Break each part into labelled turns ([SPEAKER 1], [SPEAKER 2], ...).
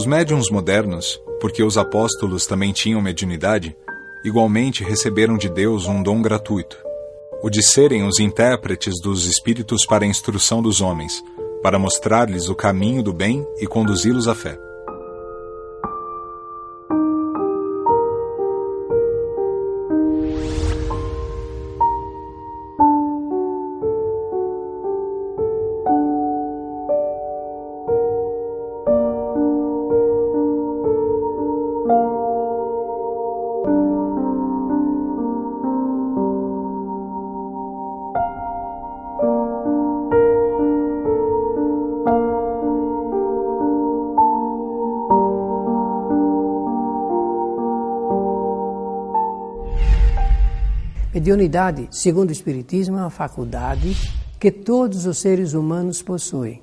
[SPEAKER 1] Os médiums modernos, porque os apóstolos também tinham mediunidade, igualmente receberam de Deus um dom gratuito, o de serem os intérpretes dos espíritos para a instrução dos homens, para mostrar-lhes o caminho do bem e conduzi-los à fé.
[SPEAKER 2] Mediunidade, segundo o Espiritismo, é uma faculdade que todos os seres humanos possuem.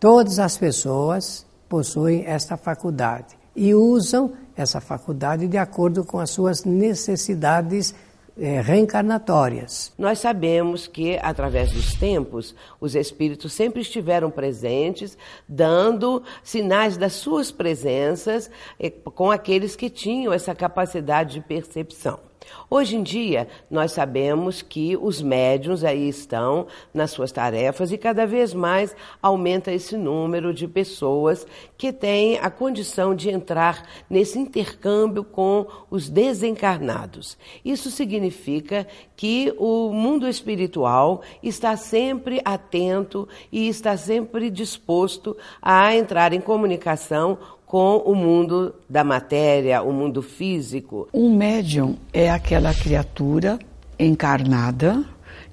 [SPEAKER 2] Todas as pessoas possuem esta faculdade e usam essa faculdade de acordo com as suas necessidades é, reencarnatórias.
[SPEAKER 3] Nós sabemos que, através dos tempos, os espíritos sempre estiveram presentes, dando sinais das suas presenças é, com aqueles que tinham essa capacidade de percepção. Hoje em dia, nós sabemos que os médiums aí estão nas suas tarefas e cada vez mais aumenta esse número de pessoas que têm a condição de entrar nesse intercâmbio com os desencarnados. Isso significa que o mundo espiritual está sempre atento e está sempre disposto a entrar em comunicação com o mundo da matéria, o mundo físico.
[SPEAKER 4] Um médium é aquela criatura encarnada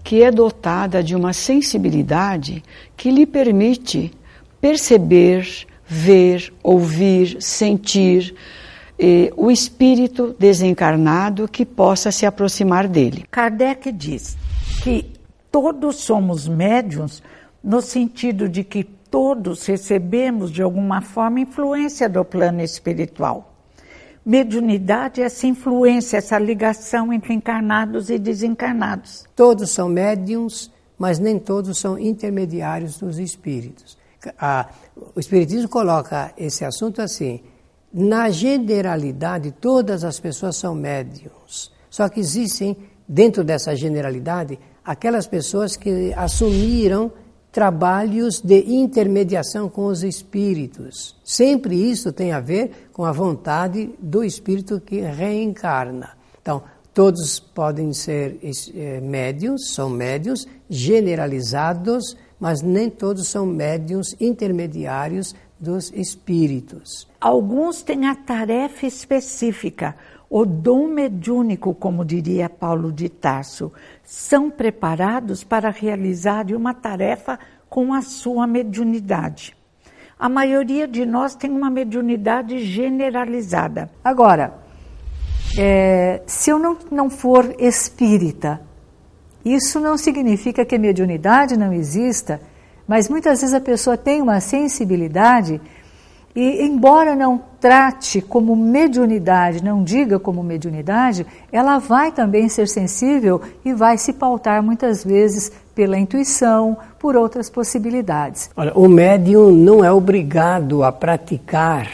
[SPEAKER 4] que é dotada de uma sensibilidade que lhe permite perceber, ver, ouvir, sentir eh, o espírito desencarnado que possa se aproximar dele.
[SPEAKER 5] Kardec diz que todos somos médiums no sentido de que todos recebemos de alguma forma influência do plano espiritual. Mediunidade é essa influência, essa ligação entre encarnados e desencarnados.
[SPEAKER 2] Todos são médiums, mas nem todos são intermediários dos espíritos. A, o Espiritismo coloca esse assunto assim: na generalidade, todas as pessoas são médiums. Só que existem, dentro dessa generalidade, aquelas pessoas que assumiram trabalhos de intermediação com os espíritos. Sempre isso tem a ver com a vontade do espírito que reencarna. Então, todos podem ser é, médios, são médios generalizados, mas nem todos são médios intermediários dos espíritos.
[SPEAKER 5] Alguns têm a tarefa específica, o dom mediúnico, como diria Paulo de Tarso, são preparados para realizar uma tarefa com a sua mediunidade. A maioria de nós tem uma mediunidade generalizada.
[SPEAKER 6] Agora, é, se eu não, não for espírita, isso não significa que a mediunidade não exista, mas muitas vezes a pessoa tem uma sensibilidade e, embora não trate como mediunidade, não diga como mediunidade, ela vai também ser sensível e vai se pautar muitas vezes pela intuição, por outras possibilidades.
[SPEAKER 2] Olha, o médium não é obrigado a praticar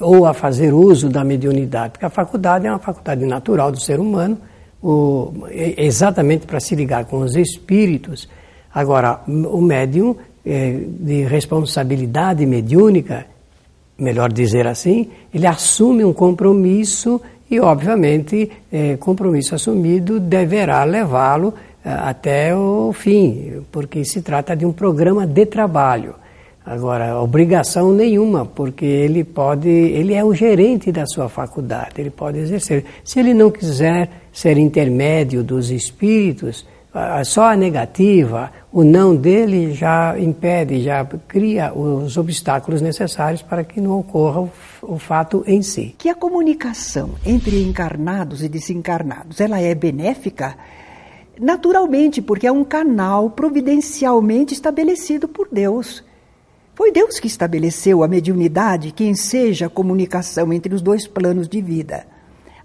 [SPEAKER 2] ou a fazer uso da mediunidade, porque a faculdade é uma faculdade natural do ser humano, o, exatamente para se ligar com os espíritos. Agora, o médium de responsabilidade mediúnica, melhor dizer assim, ele assume um compromisso e, obviamente, é, compromisso assumido deverá levá-lo é, até o fim, porque se trata de um programa de trabalho. Agora, obrigação nenhuma, porque ele pode, ele é o gerente da sua faculdade, ele pode exercer. Se ele não quiser ser intermédio dos espíritos, só a negativa, o não dele já impede, já cria os obstáculos necessários para que não ocorra o, fato em si.
[SPEAKER 4] Que a comunicação entre encarnados e desencarnados, ela é benéfica? Naturalmente, porque é um canal providencialmente estabelecido por Deus. Foi Deus que estabeleceu a mediunidade que enseja a comunicação entre os dois planos de vida.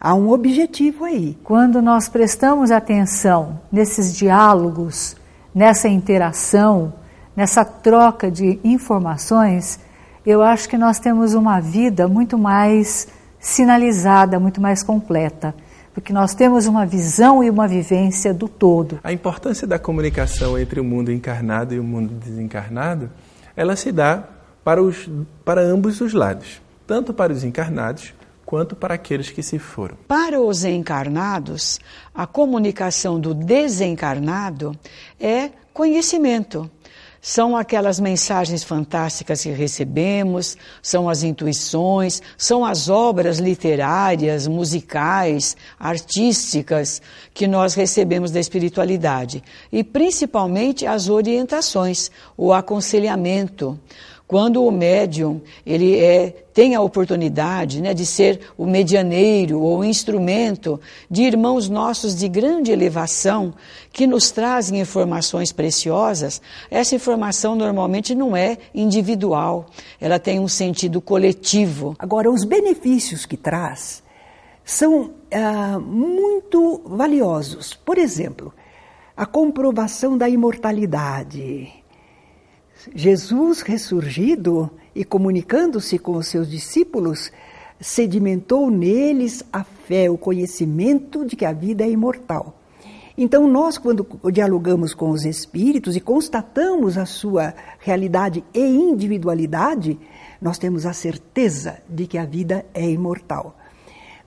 [SPEAKER 4] Há um objetivo aí.
[SPEAKER 6] Quando nós prestamos atenção nesses diálogos, nessa interação, nessa troca de informações, eu acho que nós temos uma vida muito mais sinalizada, muito mais completa, porque nós temos uma visão e uma vivência do todo.
[SPEAKER 7] A importância da comunicação entre o mundo encarnado e o mundo desencarnado, ela se dá para, os, para ambos os lados, tanto para os encarnados quanto para aqueles que se foram.
[SPEAKER 8] Para os encarnados, a comunicação do desencarnado é conhecimento. São aquelas mensagens fantásticas que recebemos, são as intuições, são as obras literárias, musicais, artísticas que nós recebemos da espiritualidade e principalmente as orientações, o aconselhamento. Quando o médium ele é, tem a oportunidade né, de ser o medianeiro ou instrumento de irmãos nossos de grande elevação que nos trazem informações preciosas, essa informação normalmente não é individual, ela tem um sentido coletivo.
[SPEAKER 4] Agora, os benefícios que traz são ah, muito valiosos. Por exemplo, a comprovação da imortalidade Jesus ressurgido e comunicando-se com os seus discípulos, sedimentou neles a fé, o conhecimento de que a vida é imortal. Então, nós, quando dialogamos com os espíritos e constatamos a sua realidade e individualidade, nós temos a certeza de que a vida é imortal.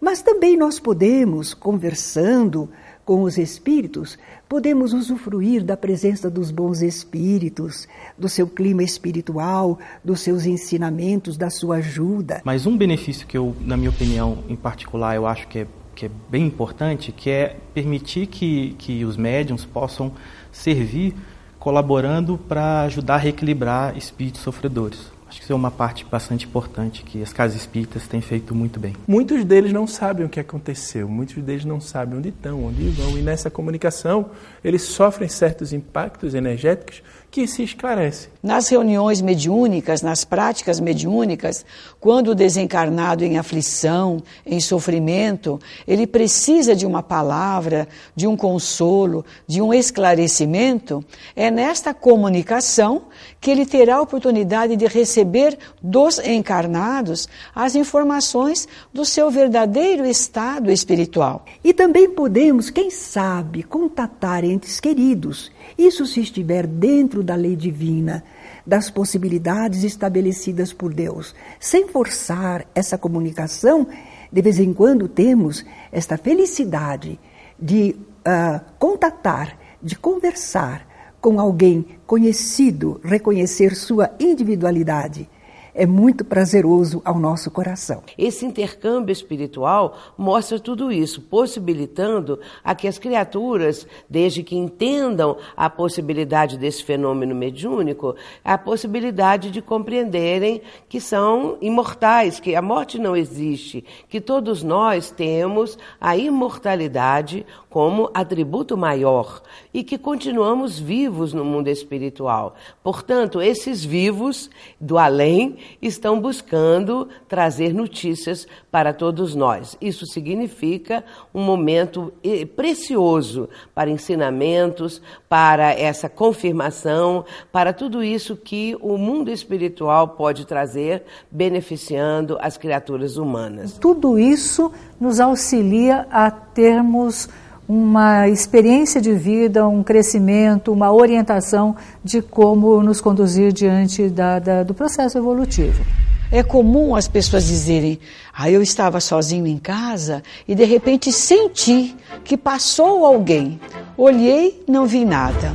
[SPEAKER 4] Mas também nós podemos, conversando com os espíritos, podemos usufruir da presença dos bons espíritos, do seu clima espiritual, dos seus ensinamentos, da sua ajuda.
[SPEAKER 9] Mas um benefício que eu, na minha opinião, em particular, eu acho que é, que é bem importante, que é permitir que, que os médiums possam servir colaborando para ajudar a reequilibrar espíritos sofredores. Acho que isso é uma parte bastante importante que as casas espíritas têm feito muito bem.
[SPEAKER 7] Muitos deles não sabem o que aconteceu, muitos deles não sabem onde estão, onde vão, e nessa comunicação eles sofrem certos impactos energéticos que se esclarece.
[SPEAKER 8] Nas reuniões mediúnicas, nas práticas mediúnicas, quando o desencarnado em aflição, em sofrimento, ele precisa de uma palavra, de um consolo, de um esclarecimento, é nesta comunicação que ele terá a oportunidade de receber dos encarnados as informações do seu verdadeiro estado espiritual.
[SPEAKER 4] E também podemos, quem sabe, contatar entes queridos isso se estiver dentro da lei divina, das possibilidades estabelecidas por Deus. Sem forçar essa comunicação, de vez em quando temos esta felicidade de uh, contatar, de conversar com alguém conhecido, reconhecer sua individualidade é muito prazeroso ao nosso coração.
[SPEAKER 3] Esse intercâmbio espiritual mostra tudo isso, possibilitando a que as criaturas, desde que entendam a possibilidade desse fenômeno mediúnico, a possibilidade de compreenderem que são imortais, que a morte não existe, que todos nós temos a imortalidade como atributo maior e que continuamos vivos no mundo espiritual. Portanto, esses vivos do além estão buscando trazer notícias para todos nós. Isso significa um momento eh, precioso para ensinamentos, para essa confirmação, para tudo isso que o mundo espiritual pode trazer, beneficiando as criaturas humanas.
[SPEAKER 6] Tudo isso nos auxilia a termos uma experiência de vida, um crescimento, uma orientação de como nos conduzir diante da, da, do processo evolutivo.
[SPEAKER 8] É comum as pessoas dizerem: ah, eu estava sozinho em casa e de repente senti que passou alguém. Olhei, não vi nada.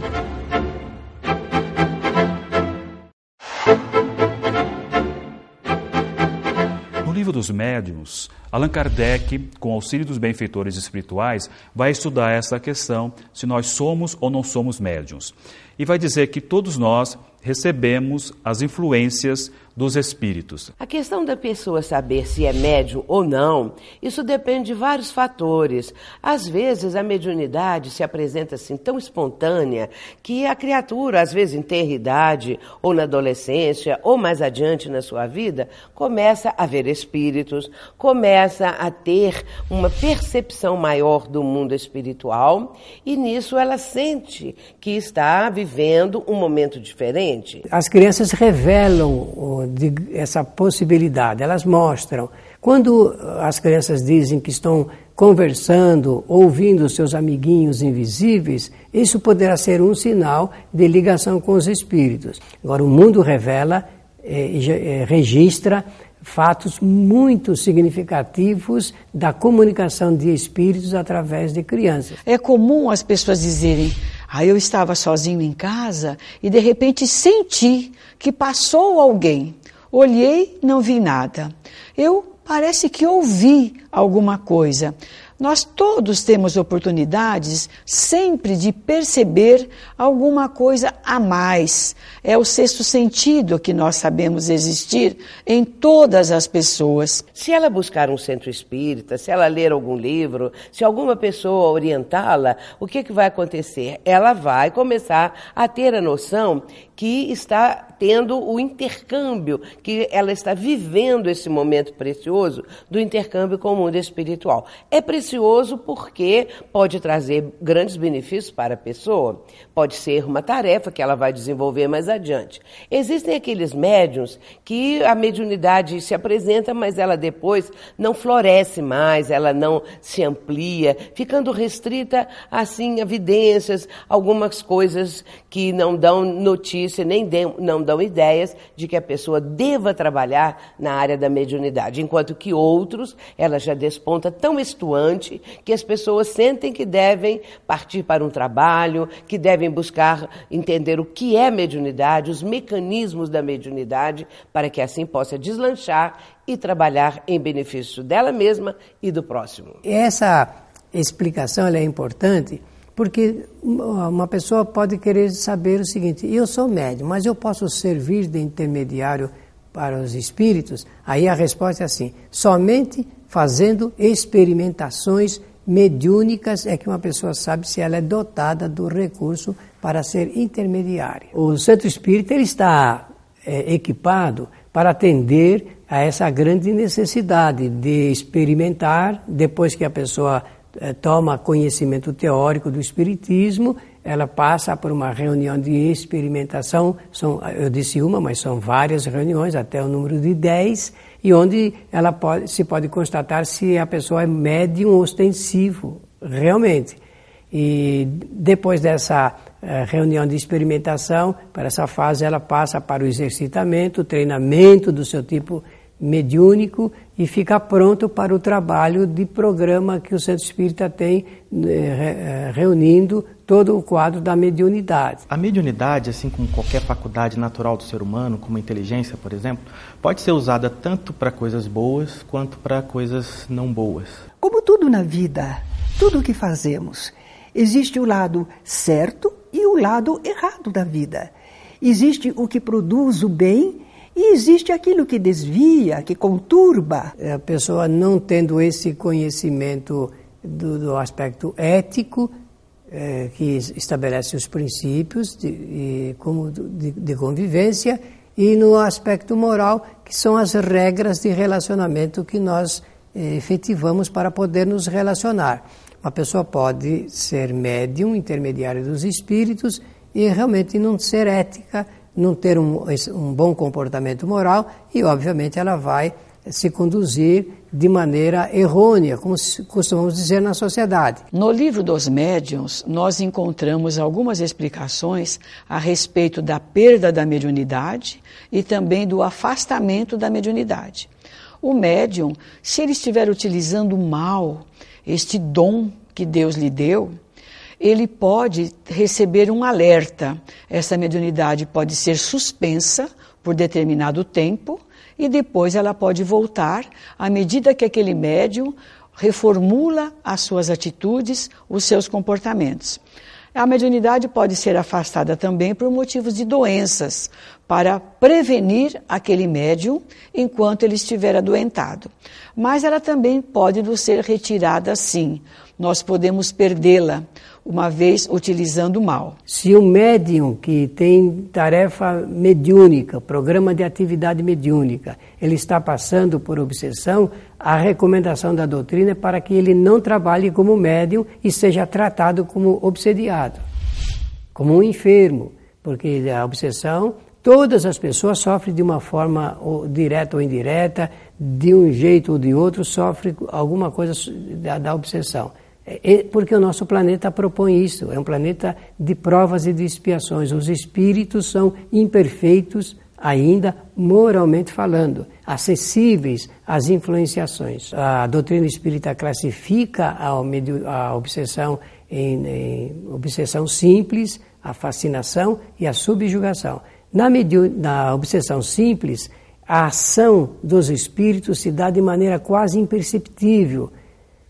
[SPEAKER 10] Livro dos médiuns, Allan Kardec, com auxílio dos benfeitores espirituais, vai estudar essa questão se nós somos ou não somos médiuns. E vai dizer que todos nós recebemos as influências dos espíritos.
[SPEAKER 3] A questão da pessoa saber se é médium ou não, isso depende de vários fatores. Às vezes a mediunidade se apresenta assim tão espontânea que a criatura, às vezes em ter idade ou na adolescência ou mais adiante na sua vida, começa a ver espíritos, começa a ter uma percepção maior do mundo espiritual e nisso ela sente que está vivendo um momento diferente.
[SPEAKER 2] As crianças revelam de, essa possibilidade, elas mostram. Quando as crianças dizem que estão conversando, ouvindo seus amiguinhos invisíveis, isso poderá ser um sinal de ligação com os espíritos. Agora, o mundo revela, eh, eh, registra fatos muito significativos da comunicação de espíritos através de crianças.
[SPEAKER 8] É comum as pessoas dizerem: "Ah, eu estava sozinho em casa e de repente senti que passou alguém. Olhei, não vi nada. Eu parece que ouvi alguma coisa. Nós todos temos oportunidades sempre de perceber alguma coisa a mais. É o sexto sentido que nós sabemos existir em todas as pessoas.
[SPEAKER 3] Se ela buscar um centro espírita, se ela ler algum livro, se alguma pessoa orientá-la, o que, que vai acontecer? Ela vai começar a ter a noção que está tendo o intercâmbio, que ela está vivendo esse momento precioso do intercâmbio com o mundo espiritual. É porque pode trazer grandes benefícios para a pessoa, pode ser uma tarefa que ela vai desenvolver mais adiante. Existem aqueles médiums que a mediunidade se apresenta, mas ela depois não floresce mais, ela não se amplia, ficando restrita assim a evidências, algumas coisas que não dão notícia nem de, não dão ideias de que a pessoa deva trabalhar na área da mediunidade, enquanto que outros, ela já desponta tão estuante que as pessoas sentem que devem partir para um trabalho, que devem buscar entender o que é mediunidade, os mecanismos da mediunidade, para que assim possa deslanchar e trabalhar em benefício dela mesma e do próximo.
[SPEAKER 2] Essa explicação é importante porque uma pessoa pode querer saber o seguinte: eu sou médium, mas eu posso servir de intermediário para os espíritos? Aí a resposta é assim: somente fazendo experimentações mediúnicas é que uma pessoa sabe se ela é dotada do recurso para ser intermediária. O centro espírita ele está é, equipado para atender a essa grande necessidade de experimentar depois que a pessoa eh, toma conhecimento teórico do Espiritismo, ela passa por uma reunião de experimentação, são, eu disse uma, mas são várias reuniões, até o número de 10, e onde ela pode, se pode constatar se a pessoa é médium ostensivo, realmente. E depois dessa uh, reunião de experimentação, para essa fase, ela passa para o exercitamento, treinamento do seu tipo mediúnico e fica pronto para o trabalho de programa que o Centro Espírita tem eh, eh, reunindo todo o quadro da mediunidade.
[SPEAKER 9] A mediunidade, assim como qualquer faculdade natural do ser humano, como a inteligência, por exemplo, pode ser usada tanto para coisas boas quanto para coisas não boas.
[SPEAKER 4] Como tudo na vida, tudo o que fazemos, existe o lado certo e o lado errado da vida. Existe o que produz o bem e existe aquilo que desvia, que conturba.
[SPEAKER 2] A pessoa não tendo esse conhecimento do, do aspecto ético, é, que estabelece os princípios de, de como de, de convivência, e no aspecto moral, que são as regras de relacionamento que nós eh, efetivamos para poder nos relacionar. Uma pessoa pode ser médium, intermediário dos espíritos, e realmente não ser ética não ter um, um bom comportamento moral e, obviamente, ela vai se conduzir de maneira errônea, como costumamos dizer na sociedade.
[SPEAKER 8] No livro dos médiuns, nós encontramos algumas explicações a respeito da perda da mediunidade e também do afastamento da mediunidade. O médium, se ele estiver utilizando mal este dom que Deus lhe deu, ele pode receber um alerta. Essa mediunidade pode ser suspensa por determinado tempo e depois ela pode voltar à medida que aquele médium reformula as suas atitudes, os seus comportamentos. A mediunidade pode ser afastada também por motivos de doenças, para prevenir aquele médium enquanto ele estiver adoentado. Mas ela também pode nos ser retirada sim. Nós podemos perdê-la uma vez utilizando mal.
[SPEAKER 2] Se o médium que tem tarefa mediúnica, programa de atividade mediúnica, ele está passando por obsessão, a recomendação da doutrina é para que ele não trabalhe como médium e seja tratado como obsediado, como um enfermo, porque a obsessão todas as pessoas sofrem de uma forma ou, direta ou indireta, de um jeito ou de outro, sofrem alguma coisa da, da obsessão. É, porque o nosso planeta propõe isso, é um planeta de provas e de expiações. Os espíritos são imperfeitos ainda moralmente falando, acessíveis às influenciações. A doutrina espírita classifica a, obsessão em, em, obsessão simples, a fascinação e a subjugação. Na, na obsessão simples, a ação dos espíritos se dá de maneira quase imperceptível, é,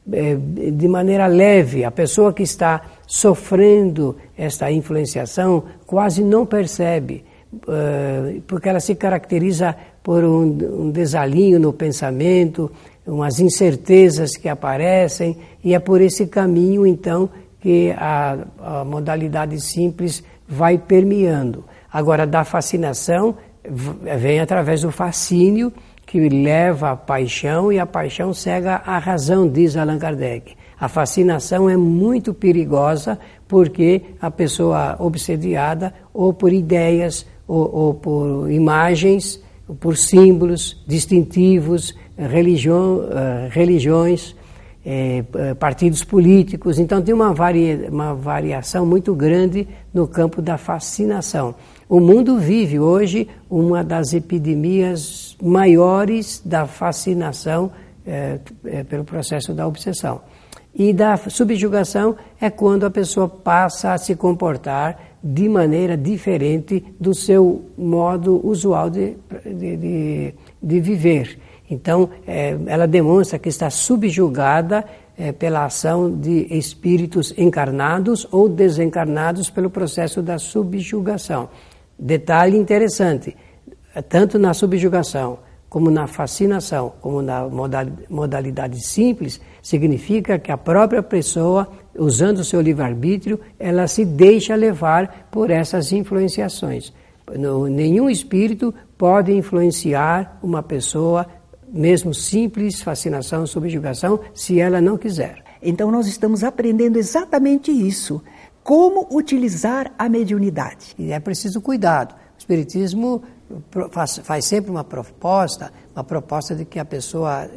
[SPEAKER 2] de maneira leve. A pessoa que está sofrendo esta influenciação quase não percebe eh, porque ela se caracteriza por um, um desalinho no pensamento, umas incertezas que aparecem, e é por esse caminho, então, que a, a modalidade simples vai permeando. Agora, da fascinação, vem através do fascínio, que leva à paixão, e a paixão cega a razão, diz Allan Kardec. A fascinação é muito perigosa porque a pessoa obsediada ou por ideias ou, ou por imagens, por símbolos distintivos, religião, uh, religiões, eh, eh, partidos políticos. Então tem uma, varia, uma variação muito grande no campo da fascinação. O mundo vive hoje uma das epidemias maiores da fascinação eh, pelo processo da obsessão. E da subjugação é quando a pessoa passa a se comportar de maneira diferente do seu modo usual de, de, de, de viver. Então, é, ela demonstra que está subjugada é, pela ação de espíritos encarnados ou desencarnados pelo processo da subjugação. Detalhe interessante: tanto na subjugação como na fascinação, como na modalidade simples, significa que a própria pessoa, usando o seu livre-arbítrio, ela se deixa levar por essas influenciações. Nenhum espírito pode influenciar uma pessoa, mesmo simples fascinação, subjugação, se ela não quiser.
[SPEAKER 4] Então nós estamos aprendendo exatamente isso. Como utilizar a mediunidade.
[SPEAKER 2] E é preciso cuidado. O Espiritismo faz, faz sempre uma proposta, uma proposta de que a pessoa,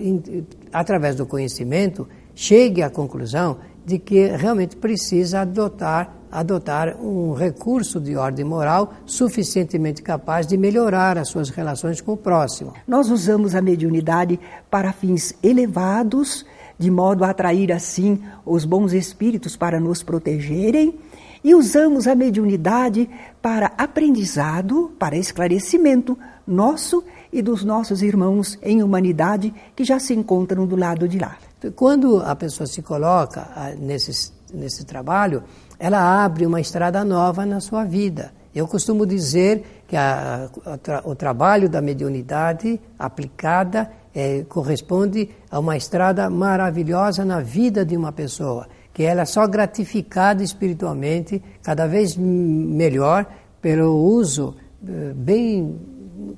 [SPEAKER 2] através do conhecimento, chegue à conclusão de que realmente precisa adotar, adotar um recurso de ordem moral suficientemente capaz de melhorar as suas relações com o próximo.
[SPEAKER 4] Nós usamos a mediunidade para fins elevados, de modo a atrair assim os bons espíritos para nos protegerem e usamos a mediunidade para aprendizado, para esclarecimento nosso e dos nossos irmãos em humanidade que já se encontram do lado de lá.
[SPEAKER 2] Quando a pessoa se coloca ah, nesse, nesse trabalho, ela abre uma estrada nova na sua vida. Eu costumo dizer que a, a, o trabalho da mediunidade aplicada é, corresponde a uma estrada maravilhosa na vida de uma pessoa que ela é só gratificada espiritualmente, cada vez melhor, pelo uso eh, bem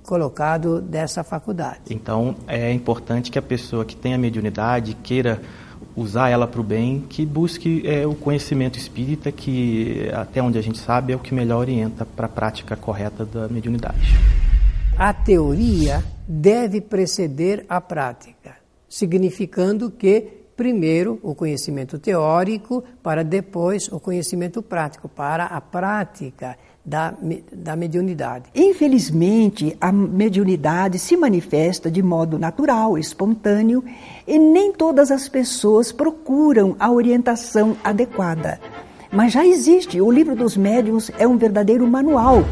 [SPEAKER 2] colocado dessa faculdade.
[SPEAKER 9] Então, é importante que a pessoa que tem a mediunidade queira usar ela para o bem, que busque é, o conhecimento espírita, que até onde a gente sabe é o que melhor orienta para a prática correta da mediunidade.
[SPEAKER 2] A teoria deve preceder a prática, significando que primeiro o conhecimento teórico, para depois o conhecimento prático, para a prática da, da mediunidade.
[SPEAKER 4] Infelizmente, a mediunidade se manifesta de modo natural, espontâneo, e nem todas as pessoas procuram a orientação adequada. Mas já existe, o livro dos médiuns é um verdadeiro manual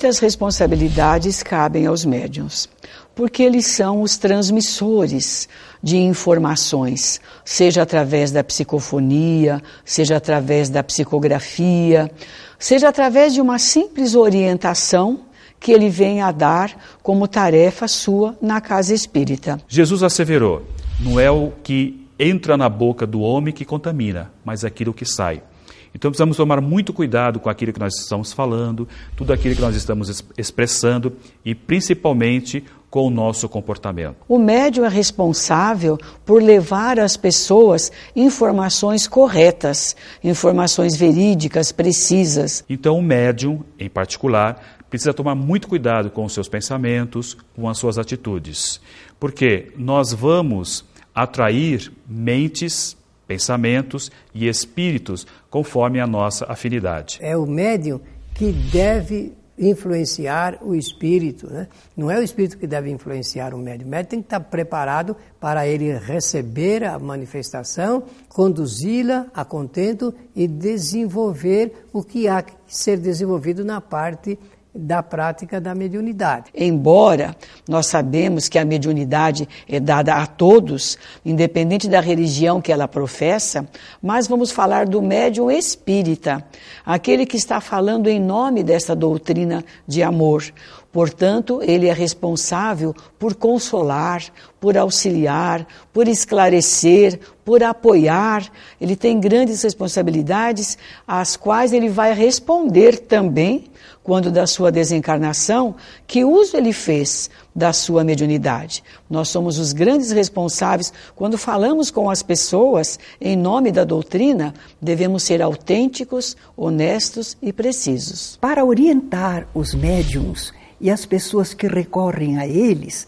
[SPEAKER 4] Muitas responsabilidades cabem aos médiums, porque eles são os transmissores de informações, seja através da psicofonia, seja através da psicografia, seja através de uma simples orientação que ele vem a dar como tarefa sua na casa espírita.
[SPEAKER 10] Jesus asseverou: não é o que entra na boca do homem que contamina, mas aquilo que sai. Então precisamos tomar muito cuidado com aquilo que nós estamos falando, tudo aquilo que nós estamos expressando e principalmente com o nosso comportamento.
[SPEAKER 8] O médium é responsável por levar às pessoas informações corretas, informações verídicas, precisas.
[SPEAKER 10] Então, o médium, em particular, precisa tomar muito cuidado com os seus pensamentos, com as suas atitudes, porque nós vamos atrair mentes, pensamentos e espíritos conforme a nossa afinidade.
[SPEAKER 2] É o médium que deve influenciar o espírito. Né? Não é o espírito que deve influenciar o médium. O médium tem que estar preparado para ele receber a manifestação, conduzi-la a contento e desenvolver o que há que ser desenvolvido na parte da prática da mediunidade.
[SPEAKER 8] Embora nós sabemos que a mediunidade é dada a todos, independente da religião que ela professa, mas vamos falar do médium espírita, aquele que está falando em nome dessa doutrina de amor. Portanto, ele é responsável por consolar, por auxiliar, por esclarecer, por apoiar. Ele tem grandes responsabilidades, às quais ele vai responder também quando da sua desencarnação, que uso ele fez da sua mediunidade. Nós somos os grandes responsáveis quando falamos com as pessoas em nome da doutrina, devemos ser autênticos, honestos e precisos.
[SPEAKER 4] Para orientar os médiums e as pessoas que recorrem a eles,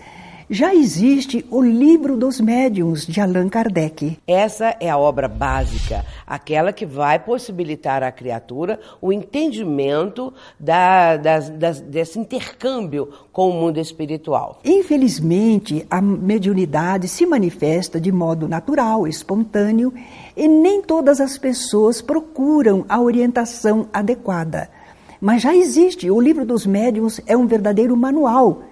[SPEAKER 4] já existe o Livro dos Médiuns de Allan Kardec.
[SPEAKER 3] Essa é a obra básica, aquela que vai possibilitar à criatura o entendimento da, das, das, desse intercâmbio com o mundo espiritual.
[SPEAKER 4] Infelizmente, a mediunidade se manifesta de modo natural, espontâneo, e nem todas as pessoas procuram a orientação adequada. Mas já existe, o Livro dos Médiuns é um verdadeiro manual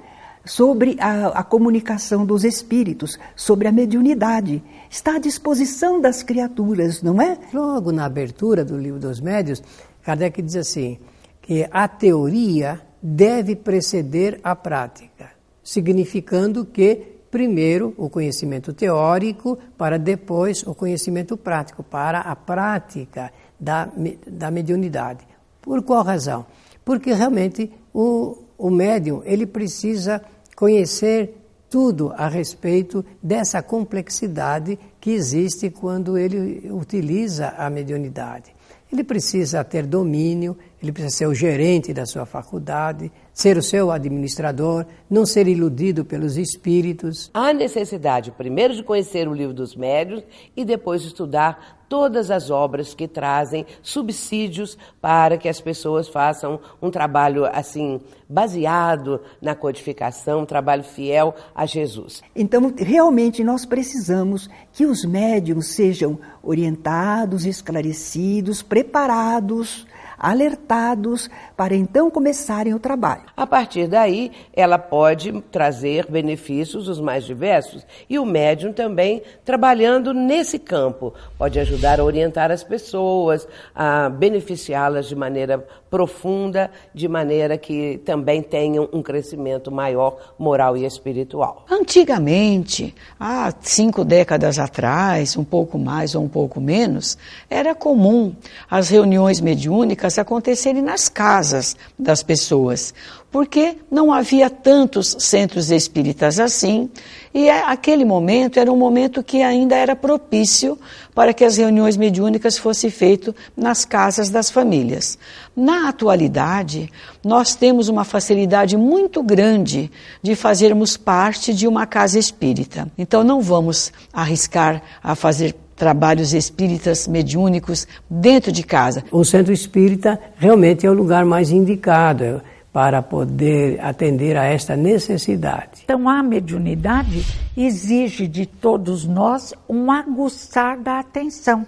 [SPEAKER 4] sobre a, a, comunicação dos espíritos, sobre a mediunidade. Está à disposição das criaturas, não é?
[SPEAKER 2] Logo na abertura do livro dos médios, Kardec diz assim: que a teoria deve preceder a prática, significando que primeiro o conhecimento teórico, para depois o conhecimento prático, para a prática da, da mediunidade. Por qual razão? Porque realmente o, o médium ele precisa conhecer tudo a respeito dessa complexidade que existe quando ele utiliza a mediunidade. Ele precisa ter domínio, ele precisa ser o gerente da sua faculdade, ser o seu administrador, não ser iludido pelos espíritos.
[SPEAKER 3] Há necessidade, primeiro, de conhecer o livro dos médios e depois de estudar todas as obras que trazem subsídios para que as pessoas façam um trabalho assim baseado na codificação, um trabalho fiel a Jesus.
[SPEAKER 4] Então, realmente nós precisamos que os médiums sejam orientados, esclarecidos, preparados alertados para então começarem o trabalho.
[SPEAKER 3] A partir daí, ela pode trazer benefícios os mais diversos e o médium também trabalhando nesse campo pode ajudar a orientar as pessoas, a beneficiá-las de maneira profunda, de maneira que também tenham um crescimento maior moral e espiritual.
[SPEAKER 8] Antigamente, há cinco décadas atrás, um pouco mais ou um pouco menos, era comum as reuniões mediúnicas acontecerem nas casas das pessoas porque não havia tantos centros espíritas assim, e é, aquele momento era um momento que ainda era propício para que as reuniões mediúnicas fossem feitas nas casas das famílias. Na atualidade, nós temos uma facilidade muito grande de fazermos parte de uma casa espírita. Então não vamos arriscar a fazer trabalhos espíritas mediúnicos dentro de casa.
[SPEAKER 2] O centro espírita realmente é o lugar mais indicado para poder atender a esta necessidade.
[SPEAKER 5] Então, a mediunidade exige de todos nós um aguçar da atenção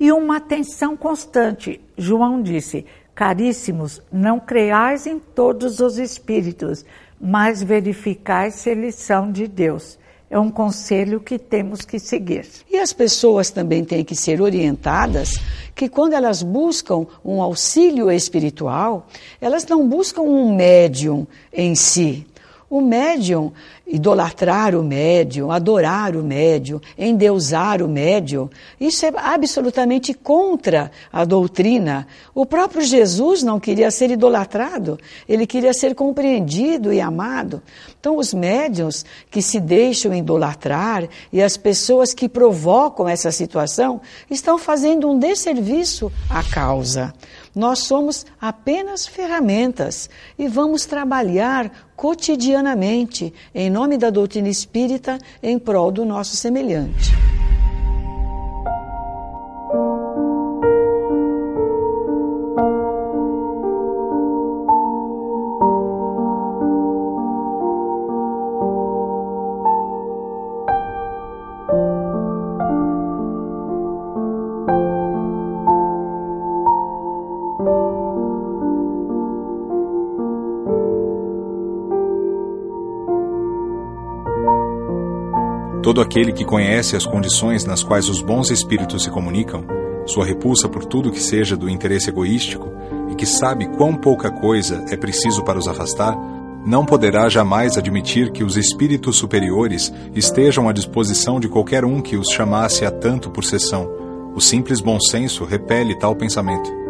[SPEAKER 5] e uma atenção constante. João disse: Caríssimos, não creais em todos os espíritos, mas verificai se eles são de Deus é um conselho que temos que seguir.
[SPEAKER 8] E as pessoas também têm que ser orientadas que quando elas buscam um auxílio espiritual, elas não buscam um médium em si. O médium, idolatrar o médium, adorar o médium, endeusar o médium, isso é absolutamente contra a doutrina. O próprio Jesus não queria ser idolatrado, ele queria ser compreendido e amado. Então, os médiums que se deixam idolatrar e as pessoas que provocam essa situação estão fazendo um desserviço à causa. Nós somos apenas ferramentas e vamos trabalhar cotidianamente em nome da doutrina espírita em prol do nosso semelhante.
[SPEAKER 1] Todo aquele que conhece as condições nas quais os bons espíritos se comunicam, sua repulsa por tudo que seja do interesse egoístico e que sabe quão pouca coisa é preciso para os afastar, não poderá jamais admitir que os espíritos superiores estejam à disposição de qualquer um que os chamasse a tanto por sessão. O simples bom senso repele tal pensamento.